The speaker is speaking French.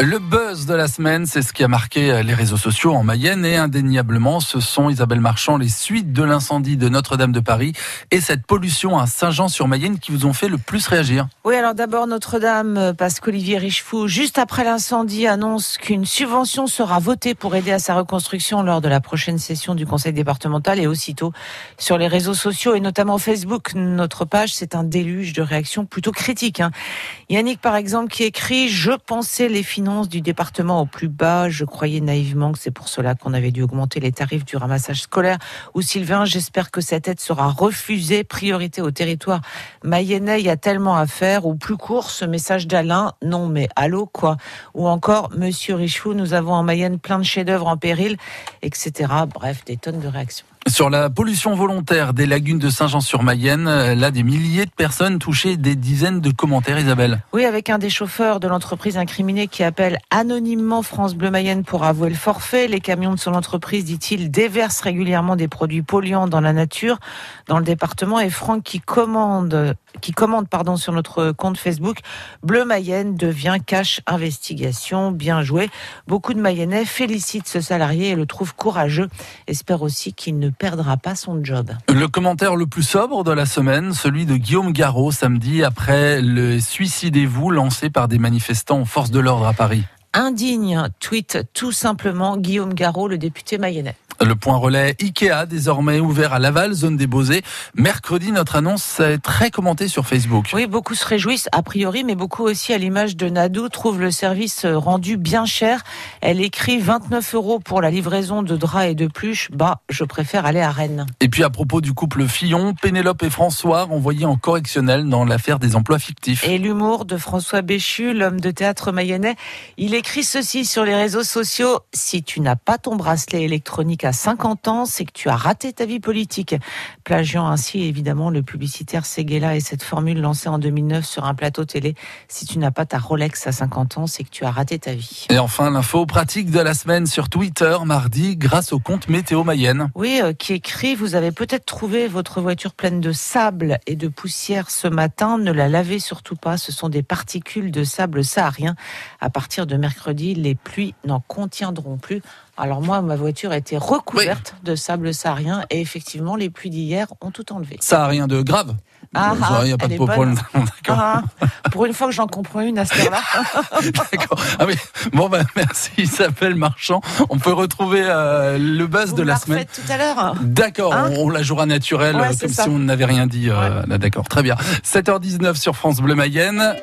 Le buzz de la semaine, c'est ce qui a marqué les réseaux sociaux en Mayenne et indéniablement, ce sont Isabelle Marchand, les suites de l'incendie de Notre-Dame de Paris et cette pollution à Saint-Jean-sur-Mayenne qui vous ont fait le plus réagir. Oui, alors d'abord Notre-Dame, parce qu'Olivier Richefou, juste après l'incendie, annonce qu'une subvention sera votée pour aider à sa reconstruction lors de la prochaine session du Conseil départemental et aussitôt sur les réseaux sociaux et notamment Facebook, notre page, c'est un déluge de réactions plutôt critiques. Hein. Yannick, par exemple, qui écrit « Je pensais les finances du département au plus bas. Je croyais naïvement que c'est pour cela qu'on avait dû augmenter les tarifs du ramassage scolaire. Ou Sylvain, j'espère que cette aide sera refusée. Priorité au territoire mayennais, il y a tellement à faire. Ou plus court, ce message d'Alain, non mais allô quoi. Ou encore, Monsieur Richou, nous avons en Mayenne plein de chefs-d'œuvre en péril, etc. Bref, des tonnes de réactions. Sur la pollution volontaire des lagunes de Saint-Jean-sur-Mayenne, euh, là, des milliers de personnes touchées, des dizaines de commentaires, Isabelle. Oui, avec un des chauffeurs de l'entreprise incriminée qui appelle anonymement France Bleu Mayenne pour avouer le forfait. Les camions de son entreprise, dit-il, déversent régulièrement des produits polluants dans la nature, dans le département. Et Franck qui commande, qui commande, pardon, sur notre compte Facebook, Bleu Mayenne devient cash investigation. Bien joué. Beaucoup de Mayennais félicitent ce salarié et le trouvent courageux. Espère aussi qu'il ne perdra pas son job. Le commentaire le plus sobre de la semaine, celui de Guillaume Garot samedi après le Suicidez-vous lancé par des manifestants en force de l'ordre à Paris. Indigne, tweet tout simplement Guillaume Garot, le député mayennais. Le point relais Ikea, désormais ouvert à Laval, zone des Beaux-Arts. Mercredi, notre annonce est très commentée sur Facebook. Oui, beaucoup se réjouissent, a priori, mais beaucoup aussi, à l'image de Nadou, trouvent le service rendu bien cher. Elle écrit 29 euros pour la livraison de draps et de pluches. Bah, je préfère aller à Rennes. Et puis, à propos du couple Fillon, Pénélope et François renvoyés en correctionnel dans l'affaire des emplois fictifs. Et l'humour de François Béchu, l'homme de théâtre mayennais, il écrit ceci sur les réseaux sociaux. Si tu n'as pas ton bracelet électronique à 50 ans, c'est que tu as raté ta vie politique. Plagiant ainsi évidemment le publicitaire Seguela et cette formule lancée en 2009 sur un plateau télé. Si tu n'as pas ta Rolex à 50 ans, c'est que tu as raté ta vie. Et enfin, l'info pratique de la semaine sur Twitter, mardi, grâce au compte Météo Mayenne. Oui, euh, qui écrit, vous avez peut-être trouvé votre voiture pleine de sable et de poussière ce matin. Ne la lavez surtout pas. Ce sont des particules de sable saharien. À partir de mercredi, les pluies n'en contiendront plus. Alors moi, ma voiture a été recouverte de sable saharien et effectivement, les pluies d'hier ont tout enlevé. Ça rien de grave. Ah, ah il n'y a pas de problème. D'accord. Ah, pour une fois que j'en comprends une à cette heure-là. D'accord. Ah oui. Bon, bah, merci Isabelle Marchand. On peut retrouver euh, le buzz Vous de la la semaine. tout à l'heure. D'accord, Hein on la jouera naturelle, Ouais, euh, comme si on n'avait rien dit. euh, là, D'accord, très bien. 7h19 sur France Bleu Mayenne.